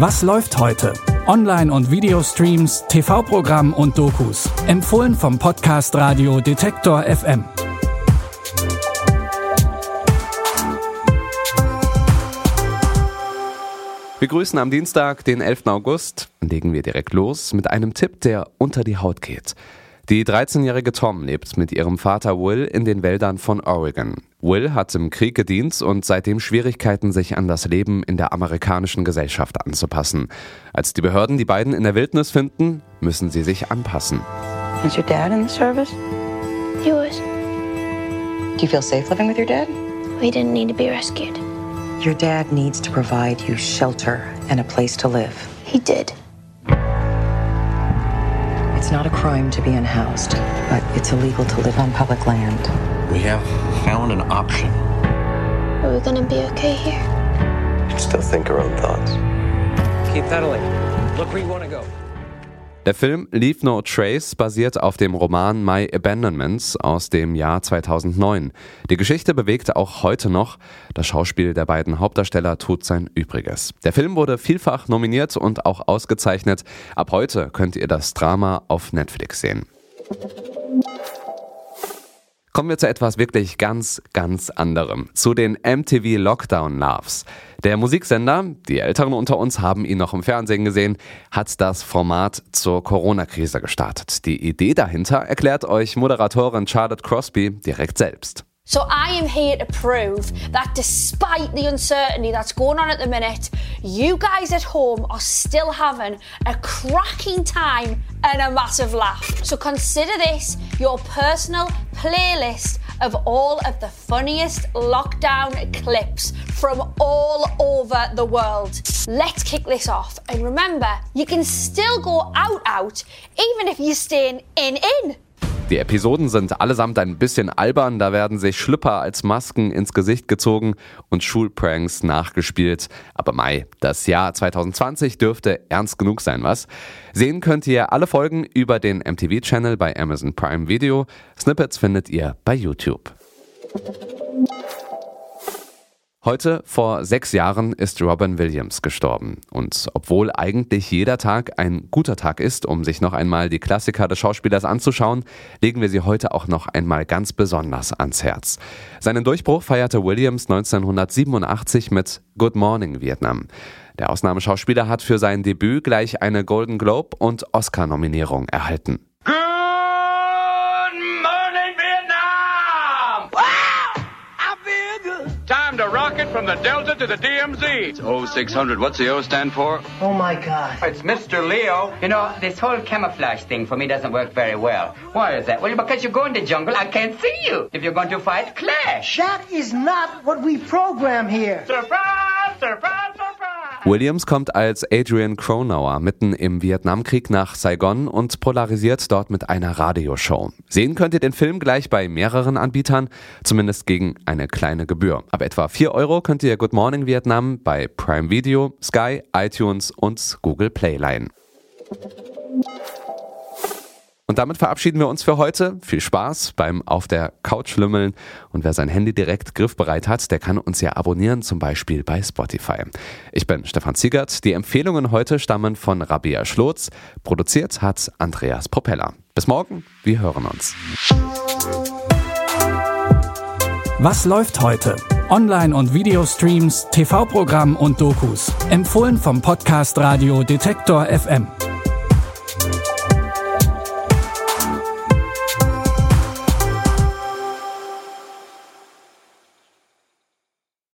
Was läuft heute? Online- und Videostreams, TV-Programm und Dokus. Empfohlen vom Podcast Radio Detektor FM. Wir grüßen am Dienstag, den 11. August. Legen wir direkt los mit einem Tipp, der unter die Haut geht. Die 13-jährige Tom lebt mit ihrem Vater Will in den Wäldern von Oregon. Will hat im Krieg gedient und seitdem Schwierigkeiten, sich an das Leben in der amerikanischen Gesellschaft anzupassen. Als die Behörden die beiden in der Wildnis finden, müssen sie sich anpassen. Is your dad in the service? He was. Do you feel safe living with your dad? We didn't need to be rescued. Your dad needs to provide you shelter and a place to live. He did. It's not a crime to be unhoused, but it's illegal to live on public land. We have found an option. Are we gonna be okay here? You can still think our own thoughts. Keep pedaling. Look where you want to go. Der Film Leave No Trace basiert auf dem Roman My Abandonments aus dem Jahr 2009. Die Geschichte bewegt auch heute noch. Das Schauspiel der beiden Hauptdarsteller tut sein Übriges. Der Film wurde vielfach nominiert und auch ausgezeichnet. Ab heute könnt ihr das Drama auf Netflix sehen. Kommen wir zu etwas wirklich ganz, ganz anderem. Zu den MTV Lockdown Loves. Der Musiksender, die Älteren unter uns haben ihn noch im Fernsehen gesehen, hat das Format zur Corona-Krise gestartet. Die Idee dahinter erklärt euch Moderatorin Charlotte Crosby direkt selbst. So I am here to prove that despite the uncertainty that's going on at the minute, you guys at home are still having a cracking time and a massive laugh. So consider this your personal playlist of all of the funniest lockdown clips from all over the world. Let's kick this off. And remember, you can still go out out even if you're staying in in. Die Episoden sind allesamt ein bisschen albern, da werden sich Schlüpper als Masken ins Gesicht gezogen und Schulpranks nachgespielt. Aber Mai, das Jahr 2020 dürfte ernst genug sein, was? Sehen könnt ihr alle Folgen über den MTV-Channel bei Amazon Prime Video. Snippets findet ihr bei YouTube. Heute vor sechs Jahren ist Robin Williams gestorben. Und obwohl eigentlich jeder Tag ein guter Tag ist, um sich noch einmal die Klassiker des Schauspielers anzuschauen, legen wir sie heute auch noch einmal ganz besonders ans Herz. Seinen Durchbruch feierte Williams 1987 mit Good Morning Vietnam. Der Ausnahmeschauspieler hat für sein Debüt gleich eine Golden Globe und Oscar-Nominierung erhalten. Time to rocket from the Delta to the DMZ. It's 0600. What's the O stand for? Oh my God. It's Mr. Leo. You know, this whole camouflage thing for me doesn't work very well. Why is that? Well, because you go in the jungle, I can't see you. If you're going to fight, clash. That is not what we program here. Surprise! Surprise! Surprise! Williams kommt als Adrian Cronauer mitten im Vietnamkrieg nach Saigon und polarisiert dort mit einer Radioshow. Sehen könnt ihr den Film gleich bei mehreren Anbietern, zumindest gegen eine kleine Gebühr. Ab etwa 4 Euro könnt ihr Good Morning Vietnam bei Prime Video, Sky, iTunes und Google Play leihen. Und damit verabschieden wir uns für heute. Viel Spaß beim Auf der Couch lümmeln. Und wer sein Handy direkt griffbereit hat, der kann uns ja abonnieren, zum Beispiel bei Spotify. Ich bin Stefan Ziegert. Die Empfehlungen heute stammen von Rabia Schlotz. Produziert hat Andreas Propeller. Bis morgen, wir hören uns. Was läuft heute? Online- und Videostreams, TV-Programm und Dokus. Empfohlen vom Podcast Radio Detektor FM.